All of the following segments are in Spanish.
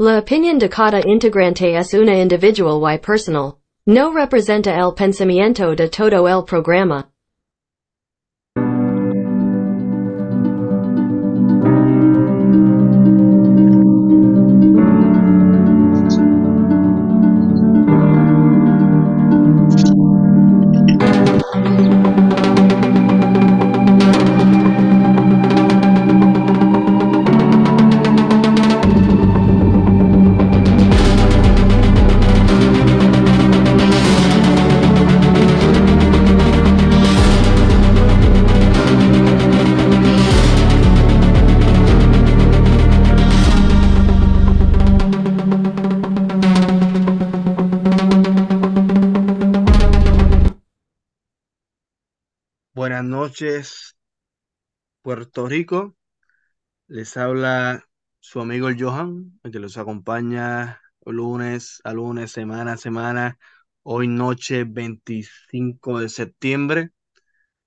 La opinión de cada integrante es una individual y personal. No representa el pensamiento de todo el programa. Noches, Puerto Rico. Les habla su amigo el Johan, el que los acompaña lunes a lunes, semana a semana. Hoy noche 25 de septiembre,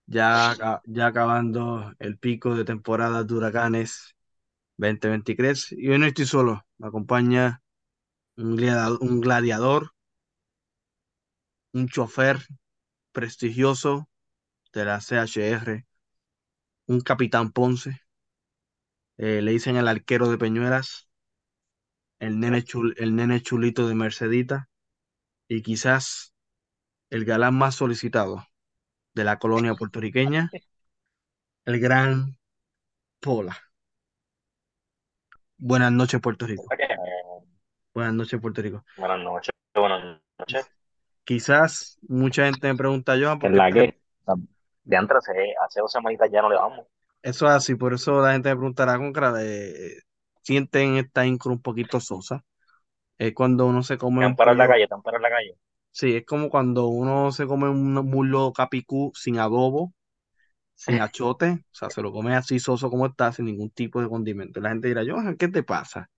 ya, ya acabando el pico de temporada de huracanes 2023. Y hoy no estoy solo, me acompaña un un gladiador, un chofer prestigioso de la CHR, un capitán Ponce. eh, le dicen el arquero de Peñuelas, el nene, chul- el nene chulito de Mercedita y quizás el galán más solicitado de la colonia puertorriqueña, el gran Pola. Buenas noches, Puerto Rico. Buenas noches, Puerto Rico. Buenas noches, buenas noches. Quizás mucha gente me pregunta, Johan, ¿por En qué la estás- que de antes, hace, hace dos semanitas ya no le damos. Eso es así, por eso la gente me preguntará con cara de... Sienten esta incro un poquito sosa. Es cuando uno se come Están para la calle, están para la calle. Sí, es como cuando uno se come un muslo capicú sin adobo, sin achote, o sea, se lo come así soso como está, sin ningún tipo de condimento. La gente dirá, Johan, ¿qué te pasa?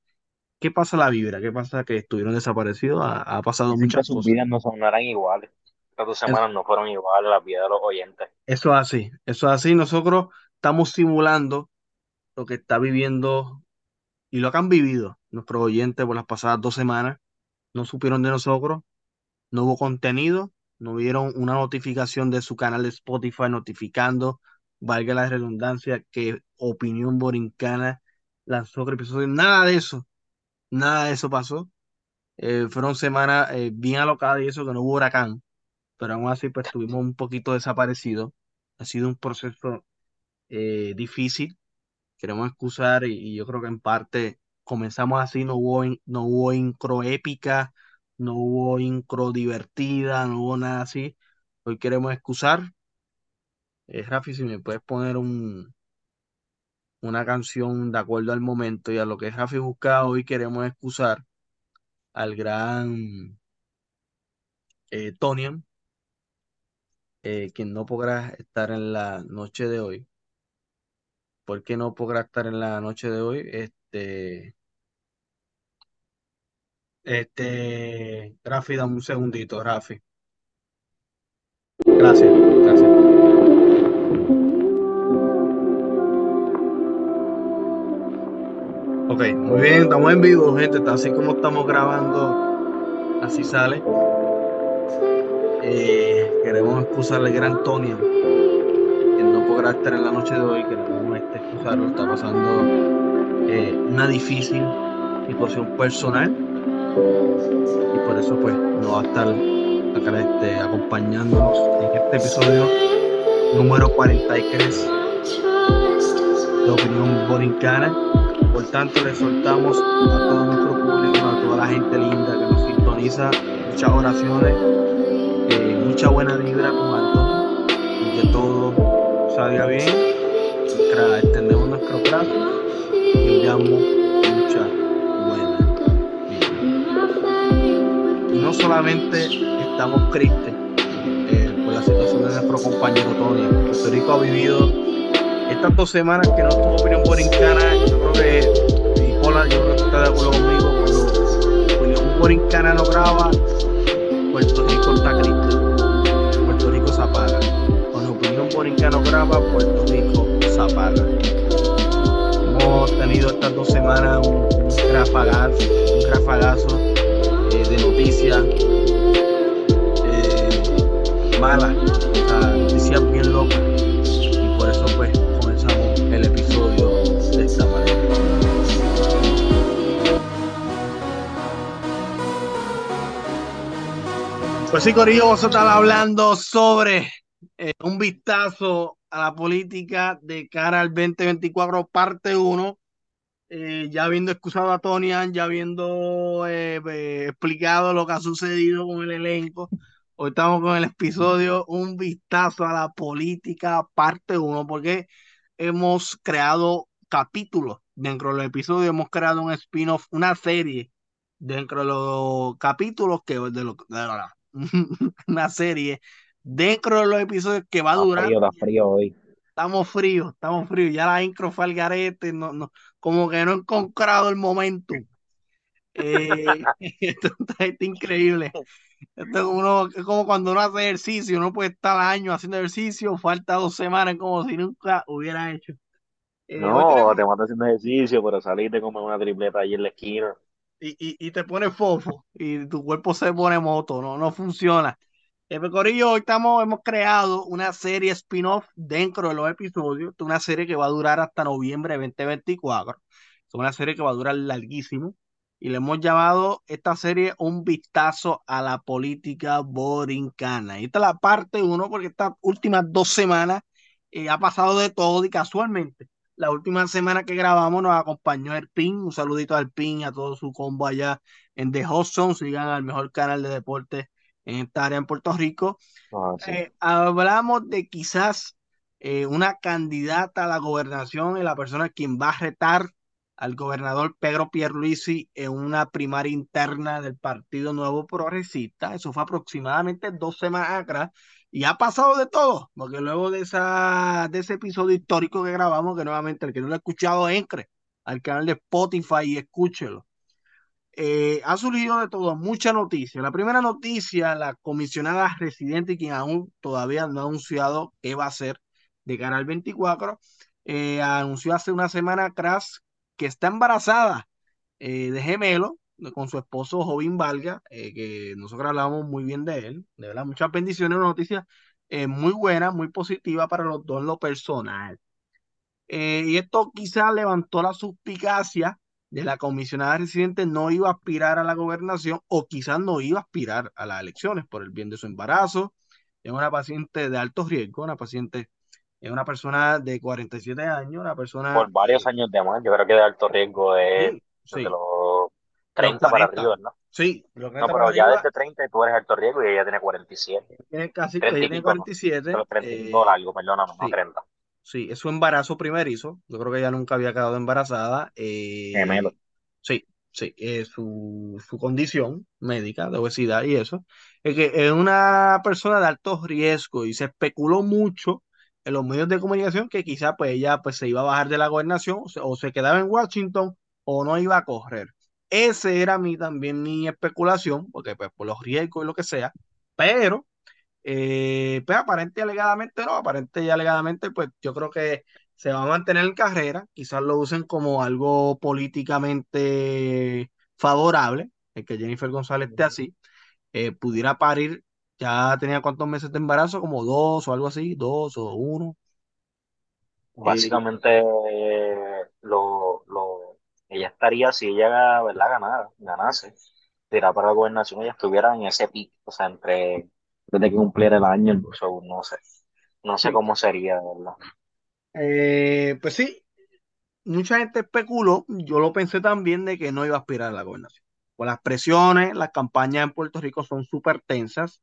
¿Qué pasa la vibra? ¿Qué pasa que estuvieron desaparecidos? Ha, ha pasado Dicen que muchas sus cosas. vidas no son no eran iguales. Estas dos Es- semanas no fueron iguales las vidas de los oyentes. Eso es así, eso es así. Nosotros estamos simulando lo que está viviendo y lo que han vivido nuestros oyentes por las pasadas dos semanas. No supieron de nosotros, no hubo contenido, no vieron una notificación de su canal de Spotify notificando, valga la redundancia, que Opinión Borincana lanzó otro episodio. Nada de eso, nada de eso pasó. Eh, fueron semanas eh, bien alocadas y eso que no hubo huracán, pero aún así pues estuvimos un poquito desaparecidos. Ha sido un proceso eh, difícil, queremos excusar y, yo creo que en parte comenzamos así, no hubo, no hubo incro épica, no hubo incro divertida, no hubo nada así. Hoy queremos excusar. Eh, Rafi, si me puedes poner un, una canción de acuerdo al momento y a lo que Rafi busca, hoy queremos excusar al gran eh, Tonian, eh, quien no podrá estar en la noche de hoy. ¿Por qué no podrá estar en la noche de hoy? Este, este, Rafi, dame un segundito, Rafi. Gracias, gracias. Ok, muy bien, estamos en vivo, gente. Así como estamos grabando, así sale. Eh, queremos excusar al gran Tony, que no podrá estar en la noche de hoy. Queremos este, excusarlo, está pasando eh, una difícil situación personal y por eso pues no va a estar acá este, acompañándonos en este episodio número 43 de Opinión Borincana. Por tanto, le soltamos a todo nuestro público, a toda la gente linda que nos sintoniza, muchas oraciones, eh, mucha buena vibra con Antonio. Y que todo salga bien. Extendemos nuestros brazos y enviamos mucha buena vibra. Y no solamente estamos tristes eh, por la situación de nuestro compañero Tony, Puerto Rico ha vivido estas dos semanas que no tuvo opinión borincana, yo creo que Nicola, yo creo que está de acuerdo conmigo, cuando opinión borincana no graba, Puerto Rico está triste, Cuando opinión borincana no graba, Puerto Rico apaga. hemos tenido estas dos semanas un, rafagazo, un rafagazo eh, de noticias eh, malas, noticias bien locas. Y por eso pues comenzamos el episodio de esta manera. Pues sí, Corillo, vamos a hablando sobre eh, un vistazo a la política de cara al 2024, parte 1. Eh, ya habiendo excusado a Tonian, ya habiendo eh, eh, explicado lo que ha sucedido con el elenco, hoy estamos con el episodio Un vistazo a la política, parte 1, porque hemos creado capítulos dentro del episodio, hemos creado un spin-off, una serie dentro de los capítulos que de lo, de la- una serie dentro de los episodios que va a durar. frío, está frío hoy. Estamos fríos, estamos fríos. Ya la intro fue al garete, no, no, como que no he encontrado el momento. Eh, esto está, increíble. Esto es, uno, es como cuando uno hace ejercicio, uno puede estar años haciendo ejercicio, falta dos semanas, como si nunca hubiera hecho. Eh, No, tenemos- te matas haciendo ejercicio, pero saliste y comer una tripleta ahí en la esquina. y, y, y te pone fofo y tu cuerpo se pone moto, no, no funciona. Corillo, hoy estamos, hemos creado una serie spin-off dentro de los episodios, una serie que va a durar hasta noviembre de 2024, es una serie que va a durar larguísimo y le hemos llamado esta serie Un vistazo a la política borincana. Y esta es la parte uno porque estas últimas dos semanas eh, ha pasado de todo y casualmente la última semana que grabamos nos acompañó el PIN. Un saludito al PIN, a todo su combo allá en The Hot Zone. Sigan al mejor canal de deporte en esta área en Puerto Rico. Ah, sí. Eh, hablamos de quizás eh, una candidata a la gobernación y la persona quien va a retar al gobernador Pedro Pierluisi en una primaria interna del Partido Nuevo Progresista. Eso fue aproximadamente dos semanas atrás. Y ha pasado de todo, porque luego de, esa, de ese episodio histórico que grabamos, que nuevamente el que no lo ha escuchado, entre al canal de Spotify y escúchelo. Eh, ha surgido de todo, mucha noticia. La primera noticia, la comisionada residente, quien aún todavía no ha anunciado qué va a hacer de cara al 24, eh, anunció hace una semana atrás que está embarazada eh, de gemelo con su esposo Jovín Valga, que nosotros hablamos muy bien de él, de verdad, muchas bendiciones, una noticia muy buena, muy positiva para los dos en lo personal. Y esto quizás levantó la suspicacia de la comisionada residente no iba a aspirar a la gobernación o quizás no iba a aspirar a las elecciones por el bien de su embarazo. Es una paciente de alto riesgo, una paciente, es una persona de 47 años, una persona... Por varios años de más, yo creo que de alto riesgo es sí, sí, desde los 30 para 40. arriba, ¿no? sí, lo que No, está pero para ya arriba, desde 30 tú eres alto riesgo y ella tiene 47. tiene casi, 30 ella y tiene pico, ¿no? 47, Pero 35 eh, largo, perdóname, no sí, 30. Sí, es su embarazo primerizo, yo creo que ella nunca había quedado embarazada, Gemelo. eh, sí, sí, eh, su, su condición médica de obesidad y eso, es que es una persona de alto riesgo y se especuló mucho en los medios de comunicación que quizá pues ella pues se iba a bajar de la gobernación o se, o se quedaba en Washington o no iba a correr. Ese era mi, también mi especulación, porque pues por los riesgos y lo que sea, pero eh, pues aparente y alegadamente no, aparente y alegadamente pues yo creo que se va a mantener en carrera, quizás lo usen como algo políticamente favorable, el que Jennifer González esté así, eh, pudiera parir, ya tenía cuántos meses de embarazo, como dos o algo así, dos o uno. Básicamente, eh, lo, lo, ella estaría, si ella, ¿verdad? Ganara, ganase, tirara para la gobernación, ella estuviera en ese pico, o sea, entre, desde que cumpliera el año, o sea, no sé, no sé cómo sería, ¿verdad? Eh, pues sí, mucha gente especuló, yo lo pensé también de que no iba a aspirar a la gobernación. Por las presiones, las campañas en Puerto Rico son súper tensas.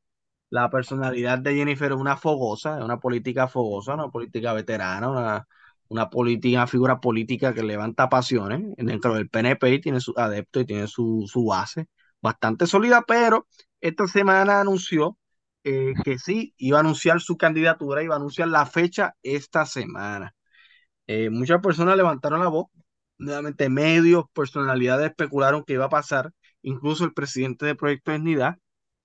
La personalidad de Jennifer es una fogosa, es una política fogosa, una política veterana, una, una política, una figura política que levanta pasiones dentro del PNP y tiene sus adeptos y tiene su, su base bastante sólida, pero esta semana anunció eh, que sí, iba a anunciar su candidatura, iba a anunciar la fecha esta semana. Eh, muchas personas levantaron la voz, nuevamente medios, personalidades especularon que iba a pasar, incluso el presidente de Proyecto Dignidad,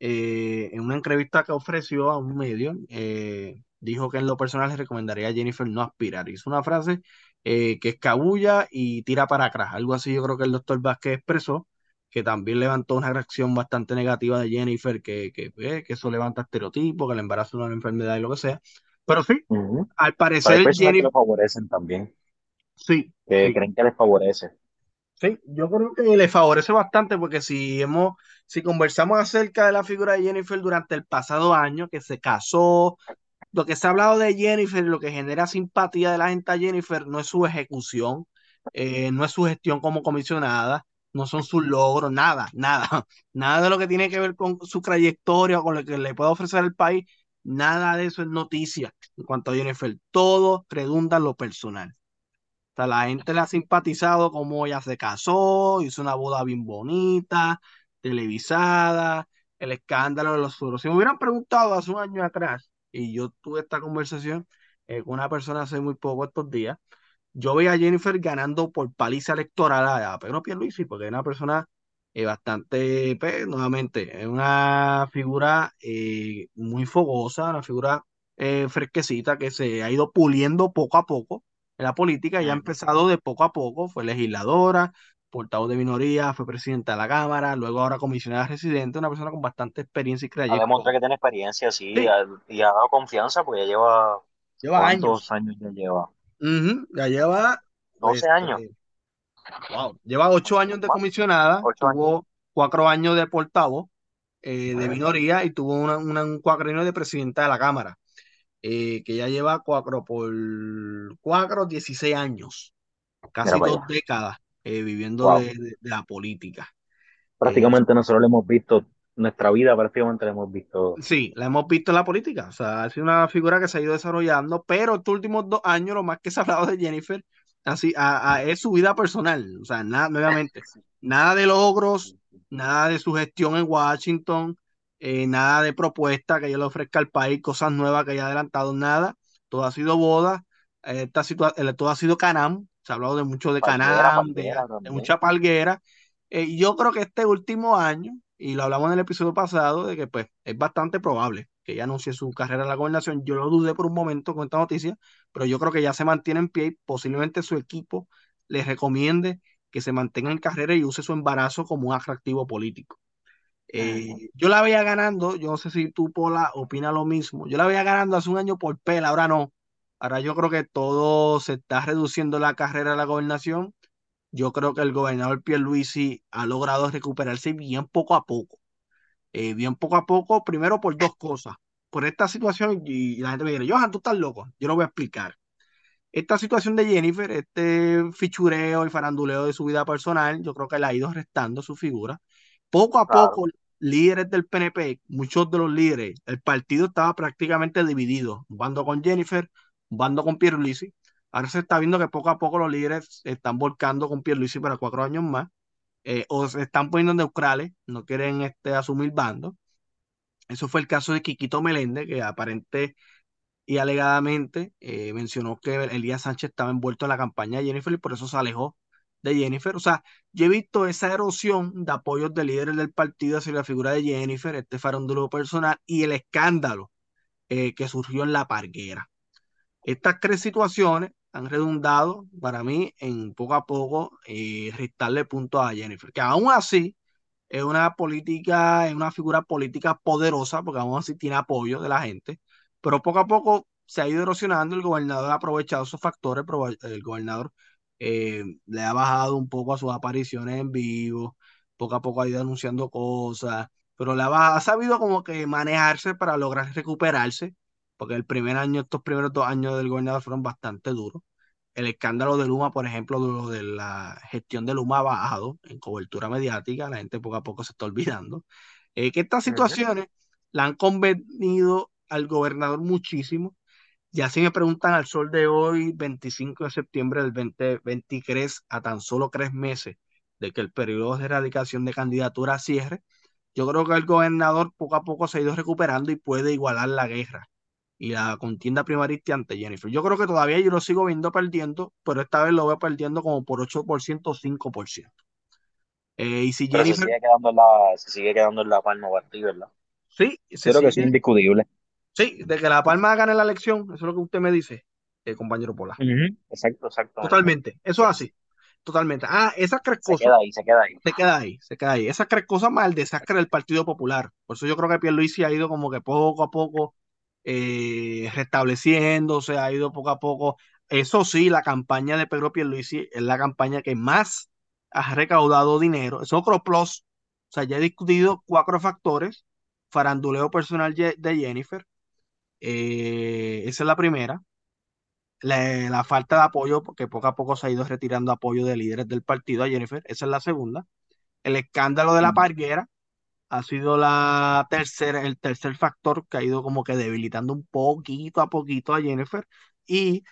eh, en una entrevista que ofreció a un medio, eh, dijo que en lo personal le recomendaría a Jennifer no aspirar. Hizo una frase que escabulla y tira para atrás. Algo así yo creo que el doctor Vázquez expresó, que también levantó una reacción bastante negativa de Jennifer, que, que, eh, que eso levanta estereotipos, que el embarazo no es una enfermedad y lo que sea. Pero sí, al Pero hay parecer personas que Jennifer, lo favorecen también, sí, que sí, creen que les favorece. sí, yo creo que le favorece bastante porque si hemos, si conversamos acerca de la figura de Jennifer durante el pasado año, que se casó, lo que se ha hablado de Jennifer, lo que genera simpatía de la gente a Jennifer no es su ejecución, eh, no es su gestión como comisionada, no son sus logros, nada, nada, nada de lo que tiene que ver con su trayectoria o con lo que le puede ofrecer el país, nada de eso es noticia en cuanto a Jennifer, todo redunda en lo personal. O la gente le ha simpatizado como ella se casó, hizo una boda bien bonita, televisada, el escándalo de los suros. Si me hubieran preguntado hace un año atrás, y yo tuve esta conversación eh, con una persona hace muy poco estos días, yo veía a Jennifer ganando por paliza electoral a, a Pedro Pierluisi, porque es una persona eh, bastante, pues, nuevamente, es una figura eh, muy fogosa, una figura eh, fresquecita que se ha ido puliendo poco a poco en la política y ha empezado de poco a poco, fue legisladora, portavoz de minoría, fue presidenta de la Cámara, luego ahora comisionada residente, una persona con bastante experiencia y demostrado trayectoria. que tiene experiencia, sí, Sí, ha- y ha dado confianza, porque ya lleva, lleva ¿cuántos años. años ya lleva? Ujú, ya lleva, doce años, este, wow, lleva ocho años de comisionada, ocho años. tuvo cuatro años de portavoz eh, de minoría y tuvo una, una- un cuatrienio de presidenta de la Cámara, eh, que ya lleva cuatro por cuatro, 16 años, casi dos décadas eh, viviendo Wow. de, de- de la política. Eh, Prácticamente nosotros lo hemos visto, nuestra vida prácticamente la hemos visto. Sí, la hemos visto en la política, o sea, ha sido una figura que se ha ido desarrollando, pero estos últimos dos años lo más que se ha hablado de Jennifer así, a- a- es su vida personal, o sea, nada, nuevamente, nada de logros, nada de su gestión en Washington, eh, nada de propuesta que ella le ofrezca al país, cosas nuevas que haya adelantado, nada, todo ha sido boda, esta eh, todo ha sido Canam, se ha hablado de mucho de Palguera, Canam, de, palguera de mucha palguera, eh, yo creo que este último año, y lo hablamos en el episodio pasado, de que pues es bastante probable que ella anuncie su carrera en la gobernación. Yo lo dudé por un momento con esta noticia, pero yo creo que ya se mantiene en pie y posiblemente su equipo le recomiende que se mantenga en carrera y use su embarazo como un atractivo político. Eh, yo la veía ganando, yo no sé si tú, Pola, opina lo mismo. Yo la veía ganando hace un año por pela, ahora no. Ahora yo creo que todo se está reduciendo la carrera de la gobernación yo creo que el gobernador Pierluisi ha logrado recuperarse bien poco a poco. Eh, bien poco a poco, primero por dos cosas. Por esta situación, y la gente me dice, Johan, tú estás loco. Yo lo voy a explicar. Esta situación de Jennifer, este fichureo y faranduleo de su vida personal, yo creo que le ha ido restando su figura. Poco a Claro. poco, líderes del PNP, muchos de los líderes, el partido estaba prácticamente dividido, un bando con Jennifer, un bando con Pierluisi. Ahora se está viendo que poco a poco los líderes están volcando con Pierluisi para cuatro años más, eh, o se están poniendo neutrales, no quieren este, asumir bando. Eso fue el caso de Quiquito Meléndez, que aparente y alegadamente eh, mencionó que Elías Sánchez estaba envuelto en la campaña de Jennifer y por eso se alejó de Jennifer. O sea, yo he visto esa erosión de apoyos de líderes del partido hacia la figura de Jennifer, este farándulo personal y el escándalo eh, que surgió en la parguera. Estas tres situaciones han redundado para mí en poco a poco eh, restarle puntos a Jennifer, que aún así es una política, es una figura política poderosa, porque aún así tiene apoyo de la gente, pero poco a poco se ha ido erosionando, el gobernador ha aprovechado esos factores, el gobernador eh, le ha bajado un poco a sus apariciones en vivo, poco a poco ha ido anunciando cosas, pero le ha, ha sabido como que manejarse para lograr recuperarse, porque el primer año, estos primeros dos años del gobernador fueron bastante duros. El escándalo de Luma, por ejemplo, de, lo de la gestión de Luma ha bajado en cobertura mediática, la gente poco a poco se está olvidando, eh, que estas situaciones la han convenido al gobernador muchísimo. Ya si me preguntan al sol de hoy, 25 de septiembre del 2023, a tan solo tres meses de que el periodo de erradicación de candidatura cierre, yo creo que el gobernador poco a poco se ha ido recuperando y puede igualar la guerra y la contienda primarista ante Jennifer. Yo creo que todavía yo lo sigo viendo perdiendo, pero esta vez lo veo perdiendo como por 8% o 5%. Eh, y si Pero se Jennifer, sigue quedando en la, se sigue quedando en la palma para ti, ¿verdad? sí, se creo que es indiscutible. sí, de que La Palma gane la elección, eso es lo que usted me dice. eh, compañero Pola. Exacto, exacto. Totalmente, eso es así. Totalmente. Ah, esas tres Se cosas queda ahí, se queda ahí. se queda ahí, se queda ahí. Esas tres cosas más el desastre del Partido Popular. Por eso yo creo que Pierluisi ha ido como que poco a poco eh, restableciéndose, ha ido poco a poco. Eso sí, la campaña de Pedro Pierluisi es la campaña que más ha recaudado dinero. Es otro plus. O sea, ya he discutido cuatro factores. Faranduleo personal de Jennifer. Eh, esa es la primera. La, la falta de apoyo, porque poco a poco se ha ido retirando apoyo de líderes del partido a Jennifer. Esa es la segunda. El escándalo de la Ujú. parguera ha sido la tercera, el tercer factor que ha ido como que debilitando un poquito a poquito a Jennifer. Y,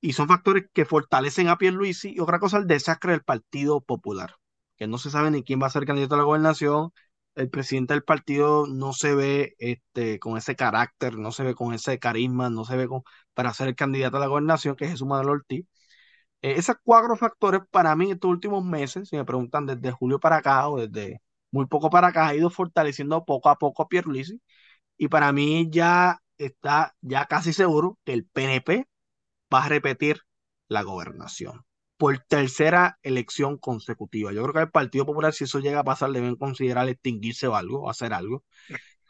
y son factores que fortalecen a Pierluisi. Y otra cosa, el desastre del Partido Popular, que no se sabe ni quién va a ser candidato a la gobernación. El presidente del partido no se ve este, con ese carácter, no se ve con ese carisma, no se ve con, para ser el candidato a la gobernación, que es Jesús Manuel Ortiz. Eh, esos cuatro factores para mí en estos últimos meses, si me preguntan desde julio para acá o desde muy poco para acá, ha ido fortaleciendo poco a poco a Pierluisi y para mí ya está ya casi seguro que el PNP va a repetir la gobernación por tercera elección consecutiva. Yo creo que el Partido Popular, si eso llega a pasar, deben considerar extinguirse o algo, o hacer algo.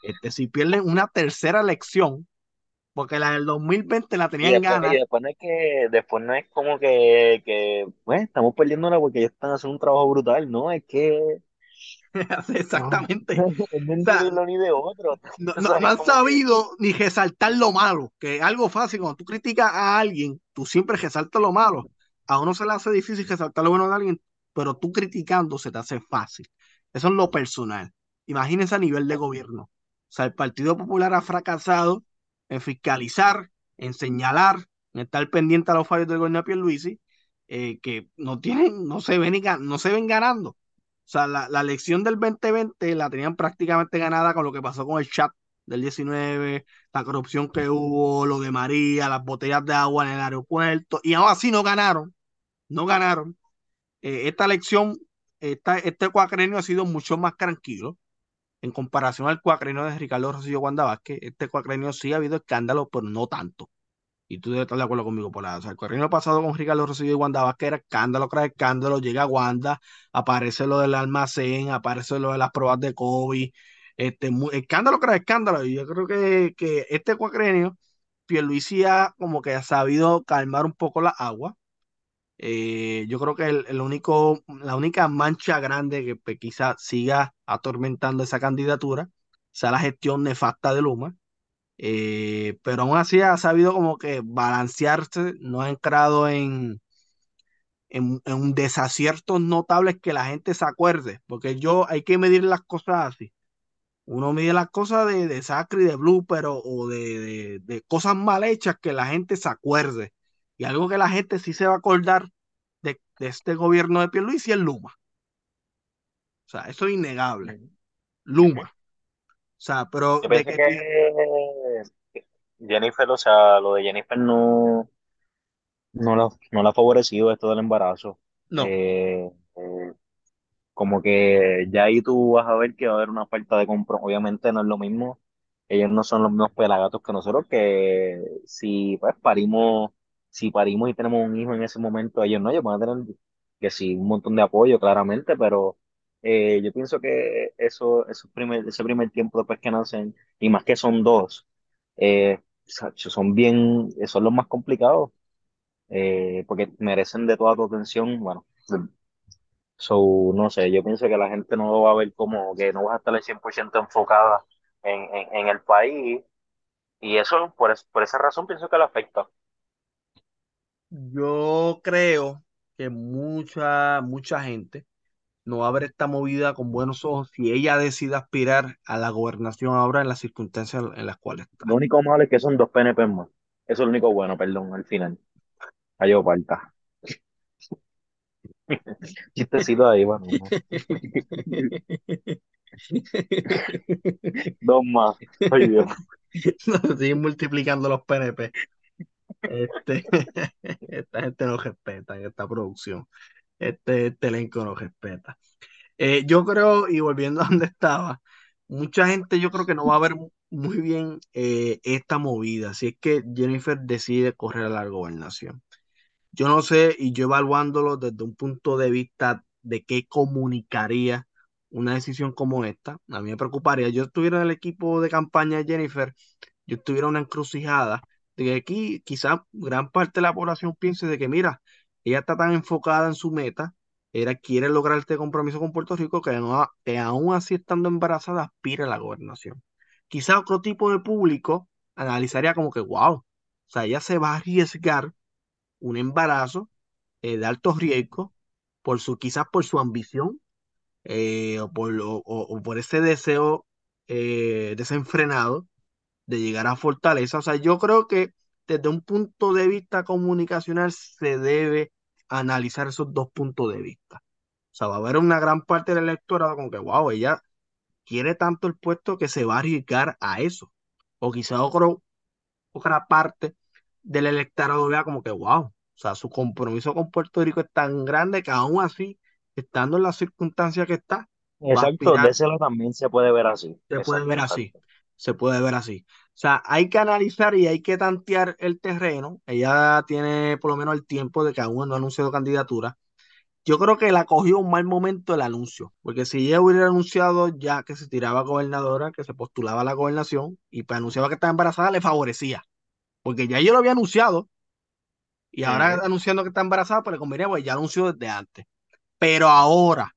Este, si pierden una tercera elección, porque la del 2020 la tenían después, y ganas, después no es que, después no es como que, que, pues, estamos perdiéndola porque ellos están haciendo un trabajo brutal, ¿no? Es que exactamente. O ni de otro. no, han que, sabido ni resaltar lo malo, que es algo fácil. Cuando tú criticas a alguien, tú siempre resaltas lo malo. A uno se le hace difícil resaltar lo bueno de alguien, pero tú criticando se te hace fácil. Eso es lo personal. Imagínense a nivel de gobierno. O sea, el Partido Popular ha fracasado en fiscalizar, en señalar, en estar pendiente a los fallos del gobierno de Pierluisi, eh, que no tienen, no se ven, no se ven ganando. O sea, la, la elección del 2020 la tenían prácticamente ganada con lo que pasó con el chat del 19, la corrupción que hubo, lo de María, las botellas de agua en el aeropuerto, y aún así no ganaron, no ganaron. Eh, esta elección, esta, este cuacrenio ha sido mucho más tranquilo en comparación al cuacrenio de Ricardo Rosillo Wanda Vázquez. Este cuacrenio sí ha habido escándalos, pero no tanto. Y tú debes estar de acuerdo conmigo por la, o sea, el cuatrienio pasado con Ricardo Rosselló y Wanda Vázquez era escándalo tras escándalo, llega Wanda, aparece lo del almacén, aparece lo de las pruebas de COVID, este, escándalo tras escándalo. Y yo creo que, que este cuatrienio, Pierluisi ha como que ha sabido calmar un poco la agua. Eh, yo creo que el, el único, la única mancha grande que pues, quizá siga atormentando esa candidatura sea la gestión nefasta de Luma eh, pero aún así ha sabido como que balancearse, no ha entrado en, en, en desaciertos notables que la gente se acuerde, porque yo hay que medir las cosas así. Uno mide las cosas de, de Sacre y de Blue, pero o de, de, de cosas mal hechas que la gente se acuerde. Y algo que la gente sí se va a acordar de, de este gobierno de Pierluisi es Luma. O sea, eso es innegable. Luma. O sea, pero yo de que Jennifer, o sea, lo de Jennifer no, no la, no la ha favorecido esto del embarazo. no, Eh, eh, Como que ya ahí tú vas a ver que va a haber una falta de compromiso. Obviamente no es lo mismo. Ellos no son los mismos pelagatos que nosotros, que si pues parimos, si parimos y tenemos un hijo en ese momento, ellos no, ellos van a tener que sí, un montón de apoyo, claramente, pero eh, yo pienso que eso, esos primer, ese primer tiempo después que nacen, y más que son dos, eh, son bien, son los más complicados, eh, porque merecen de toda tu atención, bueno, So, no sé, yo pienso que la gente no lo va a ver como que no vas a estar al 100% enfocada en, en, en el país y eso, por, es- por esa razón, pienso que le afecta. yo creo que mucha, mucha gente no va a ver esta movida con buenos ojos si ella decide aspirar a la gobernación ahora en las circunstancias en las cuales está. Lo único malo es que son dos PNP más. Eso es lo único bueno, perdón, al final. Cayó falta. Chistecito ahí, bueno. ¿no? Dos más. Ay, Dios. Nos siguen multiplicando los PNP. Este, esta gente no respeta en esta producción. Este, este elenco no respeta. Eh, yo creo, y volviendo a donde estaba, mucha gente yo creo que no va a ver muy bien eh, esta movida, si es que Jennifer decide correr a la gobernación. Yo no sé, y yo evaluándolo desde un punto de vista de qué comunicaría una decisión como esta, a mí me preocuparía. Yo estuviera en el equipo de campaña de Jennifer, yo estuviera una encrucijada de que aquí quizás gran parte de la población piense de que, mira, ella está tan enfocada en su meta, ella quiere lograr este compromiso con Puerto Rico que, aún así estando embarazada aspira a la gobernación. Quizás otro tipo de público analizaría como que, wow, o sea, ella se va a arriesgar un embarazo eh, de alto riesgo por su, quizás por su ambición eh, o, por, o, por ese deseo eh, desenfrenado de llegar a Fortaleza. O sea, yo creo que desde un punto de vista comunicacional se debe analizar esos dos puntos de vista. O sea, va a haber una gran parte del electorado como que, wow, ella quiere tanto el puesto que se va a arriesgar a eso. O quizá otra parte del electorado vea como que, wow, o sea, su compromiso con Puerto Rico es tan grande que aún así, estando en las circunstancias que está, Exacto, de ese lado también se puede ver así. Se puede ver así, se puede ver así. O sea, hay que analizar y hay que tantear el terreno. Ella tiene por lo menos el tiempo de que aún no ha anunciado candidatura. Yo creo que la cogió un mal momento el anuncio, porque si ella hubiera anunciado ya que se tiraba gobernadora, que se postulaba a la gobernación y pues anunciaba que estaba embarazada, le favorecía, porque ya yo lo había anunciado y ahora anunciando que está embarazada, pues le convenía, pues ya anunció desde antes. Pero ahora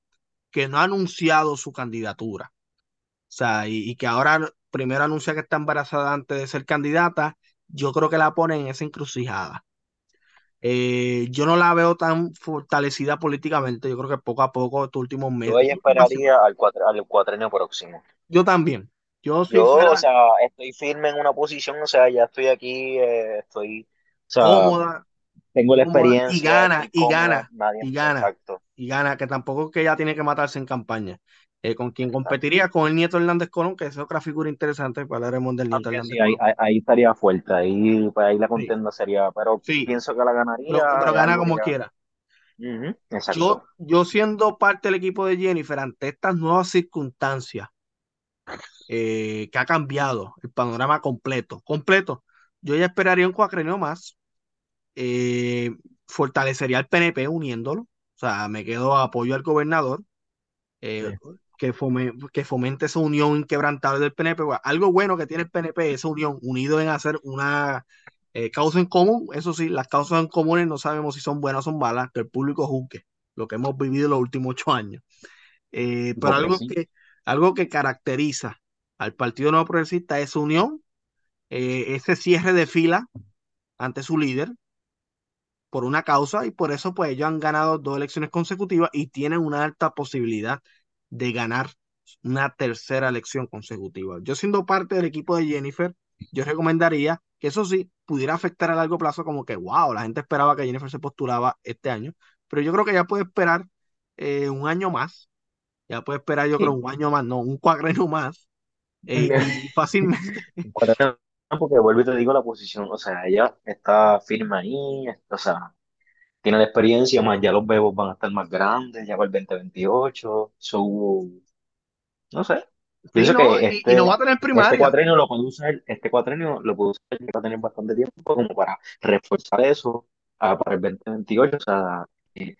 que no ha anunciado su candidatura, o sea, y que ahora primero anuncia que está embarazada antes de ser candidata, yo creo que la pone en esa encrucijada. Eh, yo no la veo tan fortalecida políticamente. Yo creo que poco a poco, estos últimos meses. Yo esperaría al, cuatrenio próximo. Yo también. Yo, yo o sea, estoy firme en una posición, o sea, ya estoy aquí, eh, estoy cómoda. Tengo la experiencia. Y gana, y gana, y gana. Y gana, que tampoco es que ella tiene que matarse en campaña. Eh, con quien competiría con el Nieto Hernández Colón, que es otra figura interesante, para hablaremos del Nieto Hernández sí, ahí, estaría fuerte, ahí, pues ahí la contienda sería, pero pienso que la ganaría. Pero, gana como quiera. yo, yo siendo parte del equipo de Jennifer, ante estas nuevas circunstancias, eh, que ha cambiado el panorama completo, completo, yo ya esperaría un cuacrenio más, eh, fortalecería el PNP uniéndolo, o sea, me quedo apoyo al gobernador, eh, que, que fomente esa unión inquebrantable del PNP. algo bueno que tiene el PNP esa unión, unido en hacer una eh, causa en común. Eso sí, las causas en comunes no sabemos si son buenas o son malas, que el público juzgue lo que hemos vivido los últimos ocho años. Eh, pero algo, que, algo que caracteriza al Partido Nuevo Progresista es su unión, eh, ese cierre de fila ante su líder por una causa y por eso pues ellos han ganado dos elecciones consecutivas y tienen una alta posibilidad de ganar una tercera elección consecutiva. Yo siendo parte del equipo de Jennifer, yo recomendaría que eso sí pudiera afectar a largo plazo como que, wow, la gente esperaba que Jennifer se postulaba este año, pero yo creo que ya puede esperar eh, un año más, ya puede esperar yo creo un año más, no, un cuadreno más, eh, y fácilmente. Porque vuelvo y te digo la posición, o sea, ella está firme ahí, o sea, tiene la experiencia, más ya los bebos van a estar más grandes, ya para el 2028, so, no sé. Pienso no, que este, y, no va a tener primaria. Este cuatrenio lo puede usar, este cuatrenio lo puede usar, va a tener bastante tiempo como para reforzar eso ah, para el 2028, o sea, eh,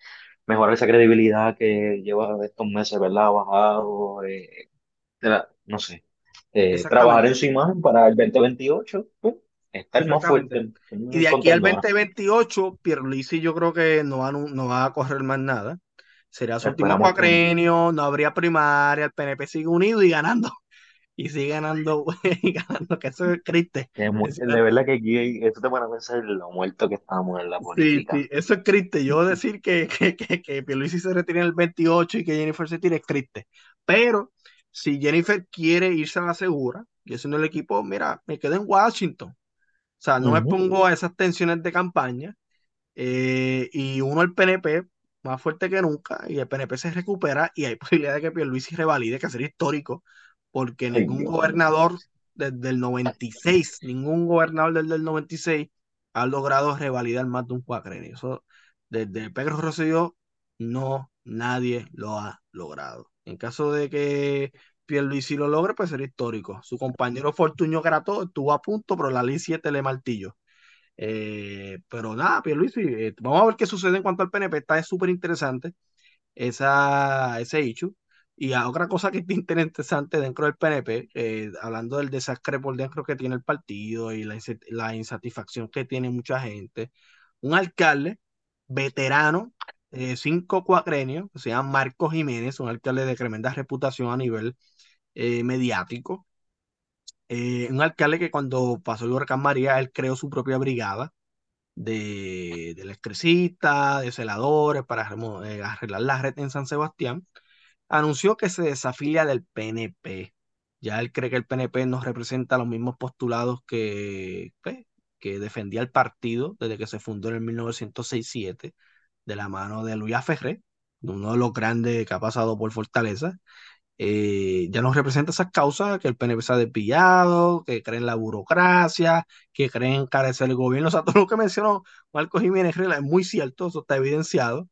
mejorar esa credibilidad que lleva estos meses, ¿verdad? Bajado, eh, no sé, eh, trabajar en su imagen para el 2028, pues, estar más fuerte. Y de aquí al 2028, Pierluisi yo creo que no va, no va a correr más nada. Será su último cuacrenio, no habría primaria, el PNP sigue unido y ganando. Y sigue ganando, y ganando, que eso es triste. de verdad que aquí esto te van a pensar lo muerto que estamos en la política. Sí, sí, eso es triste. Yo decir que, que, que, que Pierluisi se retire en el 28 y que Jennifer se tire es triste. Pero si Jennifer quiere irse a la segura, y siendo el equipo, mira, me quedo en Washington. O sea, no me pongo a esas tensiones de campaña. Eh, y uno el PNP más fuerte que nunca y el PNP se recupera y hay posibilidad de que Pierluisi revalide, que sería histórico, porque ningún gobernador desde el 96, ningún gobernador desde el 96 ha logrado revalidar más de un cuacrenio. Eso desde Pedro Rosselló no nadie lo ha logrado. En caso de que Pierluisi lo logre, pues sería histórico. Su compañero Fortuño Grato estuvo a punto, pero la ley 7 le martillo. Eh, pero nada, Pierluisi, eh, vamos a ver qué sucede en cuanto al PNP. Está súper interesante esa, ese hecho. Y a otra cosa que es interesante dentro del PNP, eh, hablando del desastre por dentro que tiene el partido y la insatisfacción que tiene mucha gente, un alcalde veterano, eh, cinco cuatrenios, que se llama Marcos Jiménez, un alcalde de tremenda reputación a nivel eh, mediático. Eh, un alcalde que cuando pasó el huracán María, él creó su propia brigada de, de electricistas, de celadores para arreglar la red en San Sebastián. Anunció que se desafilia del PNP. Ya él cree que el PNP no representa los mismos postulados que, pues, que defendía el partido desde que se fundó en el 1967 de la mano de Luis Ferré, uno de los grandes que ha pasado por Fortaleza, eh, ya nos representa esas causas que el PNP se ha desviado, que creen la burocracia, que creen encarecer el gobierno. O sea, todo lo que mencionó Marcos Jiménez es muy cierto, eso está evidenciado.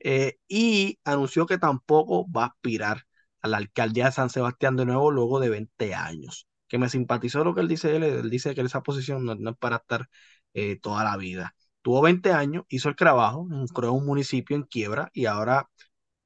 Eh, y anunció que tampoco va a aspirar a la alcaldía de San Sebastián de nuevo luego de 20 años. Que me simpatizó lo que él dice, él, dice que esa posición no, es para estar eh, toda la vida. Tuvo 20 años, hizo el trabajo, creó un municipio en quiebra y ahora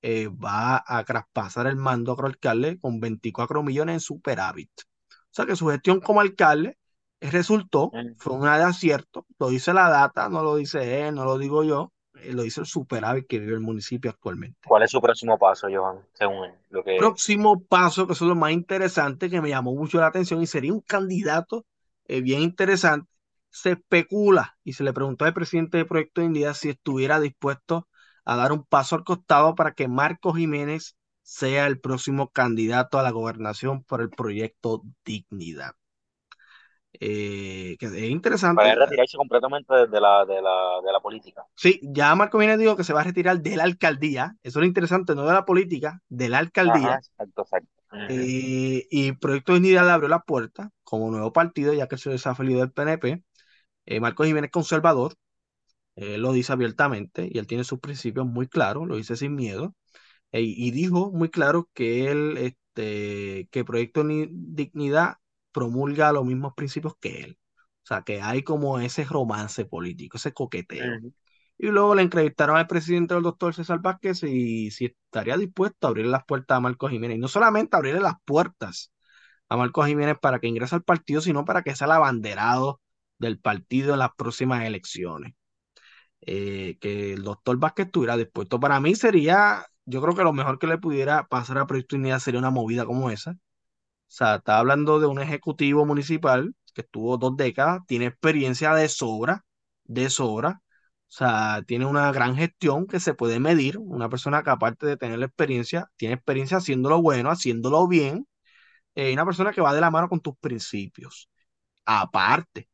eh, va a traspasar el mando a alcalde con 24 millones en superávit. O sea que su gestión como alcalde resultó, fue una de acierto, lo dice la data, no lo dice él, no lo digo yo, eh, lo dice el superávit que vive el municipio actualmente. ¿Cuál es su próximo paso, Johan? Según lo que... Próximo paso, que es lo más interesante, que me llamó mucho la atención y sería un candidato eh, bien interesante, se especula y se le preguntó al presidente de Proyecto de Dignidad si estuviera dispuesto a dar un paso al costado para que Marcos Jiménez sea el próximo candidato a la gobernación por el proyecto Dignidad. Eh, que es interesante. Para retirarse completamente de la, de, la, de la política. Sí, ya Marcos Jiménez dijo que se va a retirar de la alcaldía. Eso es lo interesante, no de la política, de la alcaldía. exacto, exacto. Eh, y Proyecto Dignidad le abrió la puerta como nuevo partido, ya que se desafilió del PNP. Eh, Marcos Jiménez conservador, él lo dice abiertamente y él tiene sus principios muy claros, lo dice sin miedo. E, y dijo muy claro que él, este, que Proyecto Dignidad promulga los mismos principios que él. O sea, que hay como ese romance político, ese coqueteo. Y luego le entrevistaron al presidente del doctor César Vázquez y si estaría dispuesto a abrir las puertas a Marcos Jiménez. Y no solamente abrirle las puertas a Marcos Jiménez para que ingrese al partido, sino para que sea el abanderado del partido en las próximas elecciones. Eh, que el doctor Vázquez estuviera dispuesto. Para mí sería, yo creo que lo mejor que le pudiera pasar a Proyecto Unidad sería una movida como esa. O sea, está hablando de un ejecutivo municipal que estuvo dos décadas, tiene experiencia de sobra, de sobra. O sea, tiene una gran gestión que se puede medir. Una persona que aparte de tener la experiencia, tiene experiencia haciéndolo bueno, haciéndolo bien. Eh, una persona que va de la mano con tus principios. Aparte,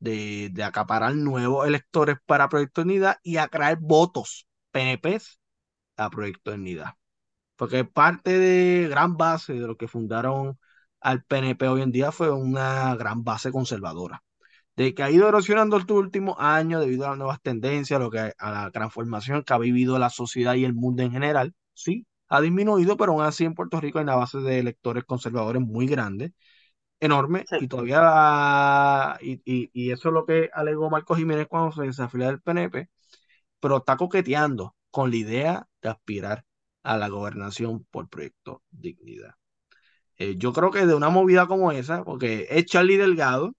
de, acaparar nuevos electores para Proyecto Unidad y atraer votos PNPs a Proyecto Unidad. Porque parte de gran base de lo que fundaron al PNP hoy en día fue una gran base conservadora. De que ha ido erosionando estos últimos años debido a las nuevas tendencias, lo que, a la transformación que ha vivido la sociedad y el mundo en general, sí, ha disminuido, pero aún así en Puerto Rico hay una base de electores conservadores muy grande enorme y todavía y, y, eso es lo que alegó Marcos Jiménez cuando se desafió del PNP, pero está coqueteando con la idea de aspirar a la gobernación por proyecto Dignidad. Eh, yo creo que de una movida como esa, porque es Charlie Delgado,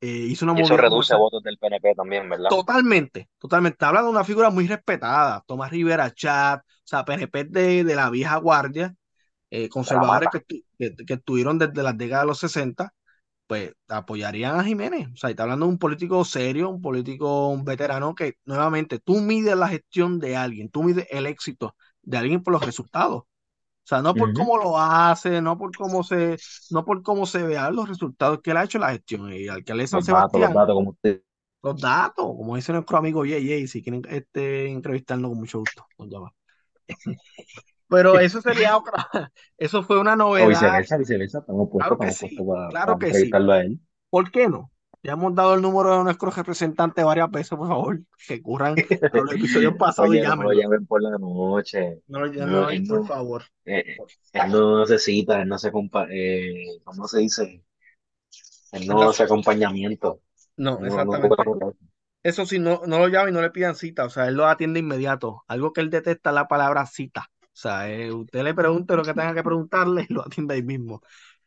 eh, hizo una y movida. Eso reduce votos del PNP también, ¿verdad? Totalmente, totalmente. Habla de una figura muy respetada, Tomás Rivera Chat, o sea, PNP de, de la vieja guardia, eh, conservadores que, que, estuvieron desde las décadas de los 60, pues apoyarían a Jiménez. O sea, está hablando de un político serio, un político un veterano que nuevamente tú mides la gestión de alguien, tú mides el éxito de alguien por los resultados. O sea, no por cómo lo hace, no por cómo se, no por cómo se vean los resultados que él ha hecho la gestión. Y al que le San Sebastián. los datos, como usted. Los datos, como dice nuestro amigo Yey, si quieren este, entrevistarnos con mucho gusto, nos llama. Pero eso sería otra, eso fue una novedad. O viceversa, viceversa, estamos puestos, claro que sí, claro que sí. a él. ¿Por qué no? Ya hemos dado el número de nuestros representantes varias veces, por favor, que curran los episodios pasados y Oye, no lo llamen por la noche. No lo llamen, por favor. eh, él no necesita, él no se compa eh, ¿cómo se dice? Él no hace acompañamiento. No, exactamente. Eso sí, no, no lo llamen y no le pidan cita, o sea, él lo atiende inmediato. Algo que él detesta es la palabra cita. O sea, eh, usted le pregunte lo que tenga que preguntarle y lo atiende ahí mismo.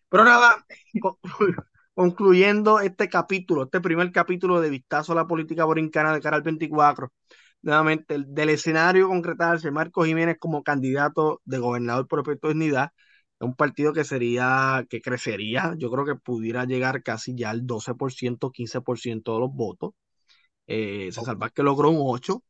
Pero nada, con- concluyendo este capítulo, este primer capítulo de Vistazo a la política borincana de cara al 24, nuevamente, el- del escenario concretarse Marcos Jiménez como candidato de gobernador por el Proyecto de Dignidad, es un partido que sería, que crecería, yo creo que pudiera llegar casi ya al 12%, 15% de los votos. Eh, César Vázquez logró un 8,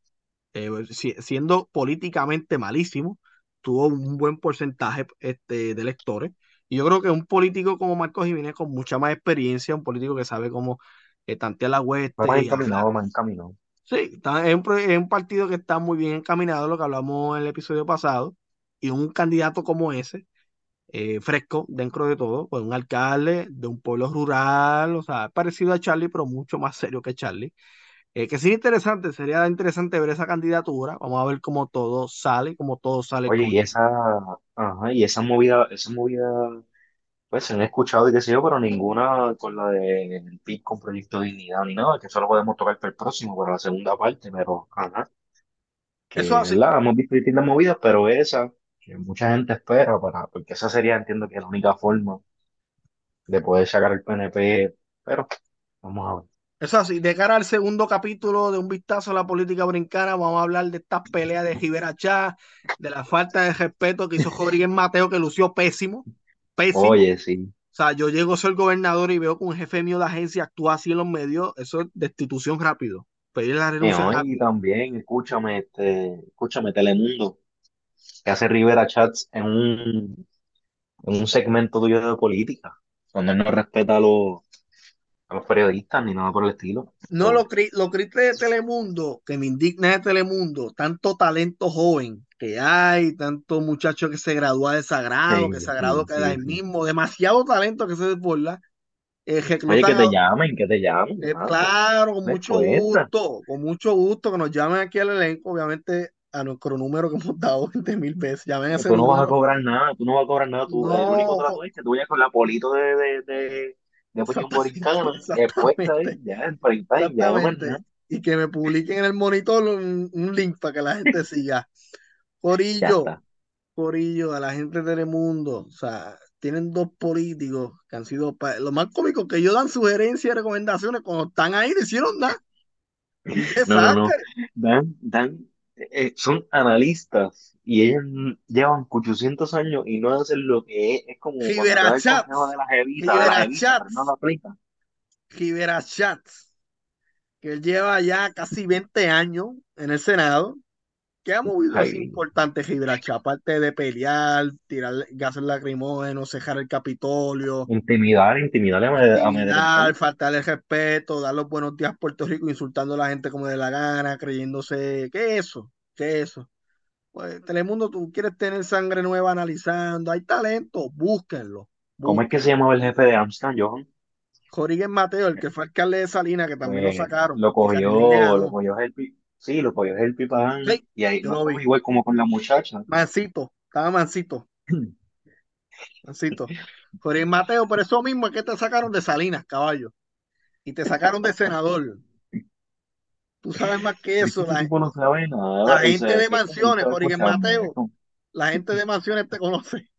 eh, si- siendo políticamente malísimo, tuvo un buen porcentaje este, de electores. Y yo creo que un político como Marcos Jiménez, con mucha más experiencia, un político que sabe cómo eh, tantear la hueste más encaminado, más encaminado. Sí, está- es un, es un partido que está muy bien encaminado, lo que hablamos en el episodio pasado. Y un candidato como ese, eh, fresco dentro de todo, pues un alcalde de un pueblo rural, o sea, parecido a Charlie, pero mucho más serio que Charlie. Eh, que sería interesante, sería interesante ver esa candidatura. Vamos a ver cómo todo sale, cómo todo sale Oye, y esa, ajá, y esa movida, esa movida, pues se han escuchado y qué sé yo, pero ninguna con la del PIB con Proyecto de Dignidad ni nada, que eso lo podemos tocar para el próximo, para la segunda parte, pero ajá, que Eso así. ¿verdad? hemos visto distintas movidas, pero esa, que mucha gente espera para, porque esa sería, entiendo que es la única forma de poder sacar el PNP, pero vamos a ver. Eso así, de cara al segundo capítulo de Un Vistazo a la Política Brincana, vamos a hablar de estas peleas de Rivera Chá, de la falta de respeto que hizo Rodríguez Mateo, que lució pésimo, pésimo. Oye, sí. O sea, yo llego a ser gobernador y veo que un jefe mío de agencia actúa así en los medios, eso es destitución rápido. Pedir la renuncia no, y también, escúchame, este, escúchame, Telemundo, que hace Rivera Chats en un, en un segmento tuyo de política, donde él no respeta a los, a los periodistas ni nada por el estilo. No lo, cri- lo triste de Telemundo, que me indigna de Telemundo, tanto talento joven que hay, tanto muchacho que se gradúa de Sagrado, Sí, que Sagrado sí, queda sí, sí. mismo, demasiado talento que se desborda. Eh, Oye, que te llamen, que te llamen. eh, claro, con mucho cuesta. gusto, con mucho gusto, que nos llamen aquí al elenco, obviamente a nuestro número que hemos dado 20 mil veces, llamen a ese Tú no vas a cobrar nada, tú no vas a cobrar nada. Tú, el único trato No, es que tú vayas con la polito de, de, de, después ahí, ya, en 30 y ya. Y que me publiquen en el monitor un, un link para que la gente siga. Corillo. Corillo, a la gente de Telemundo, o sea, tienen dos políticos que han sido, lo más cómico que ellos dan sugerencias y recomendaciones cuando están ahí, no hicieron nada. Un No, no, no. desastre. Dan, dan, eh, son analistas y ellos llevan 800 años y no hacen lo que es. Es como cuando te Rivera dan el Chats, consejo de la jevita, de la Rivera jevita, pero no Chats, lo aplican. Rivera Chats, que él lleva ya casi 20 años en el Senado, que ha movido así Ay, importante Rivera Chats, aparte de pelear, tirar gases lacrimógenos, cejar el Capitolio, intimidar, intimidar, amedrentar. intimidar, faltarle el respeto, dar los buenos días a Puerto Rico, insultando a la gente como de la gana, creyéndose, ¿qué es eso? ¿Qué es eso? Pues Telemundo, tú quieres tener sangre nueva analizando, hay talento, búsquenlo. ¿Cómo es que se llamaba el jefe de Amsterdam, Johan? Jorge Mateo, el que fue alcalde de Salinas, que también lo Pues sacaron, lo cogió, lo cogió el pi- sí, lo cogió el Sí, y ahí no igual como con la muchacha. Mancito, estaba mansito, mansito. Jorge Mateo, por eso mismo es que te sacaron de Salinas, caballo, y te sacaron de senador. Tú sabes más que Es que eso, ese la, no sabe nada, gente sea, de mansiones, escuchando, Mateo, la gente de mansiones te conoce.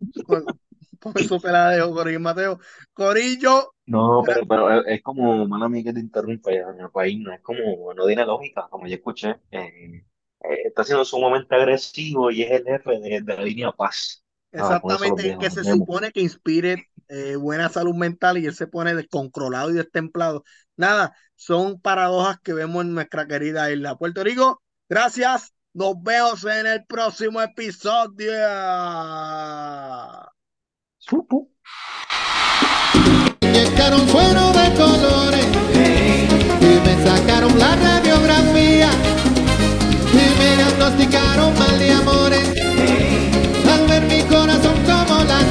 Por, por eso te la dejo, Jorge Mateo. Corillo, No, pero, pero es como, mala mía que te interrumpa, ya, en el país no es como, no tiene lógica, como yo escuché, eh, eh, está siendo sumamente agresivo y es el jefe de, de la línea Paz. Nada, con eso los exactamente, dejo, que nos se vemos. supone que inspire eh, buena salud mental y él se pone descontrolado y destemplado. Nada, son paradojas que vemos en nuestra querida isla. Puerto Rico, gracias. Nos vemos en el próximo episodio. Supo. Inyectaron suero de colores y me sacaron la radiografía y me diagnosticaron mal